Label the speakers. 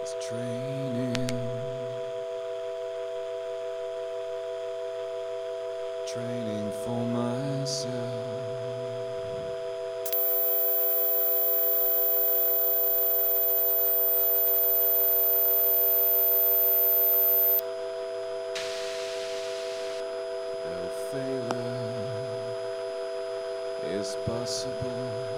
Speaker 1: was training, training for myself. Possible.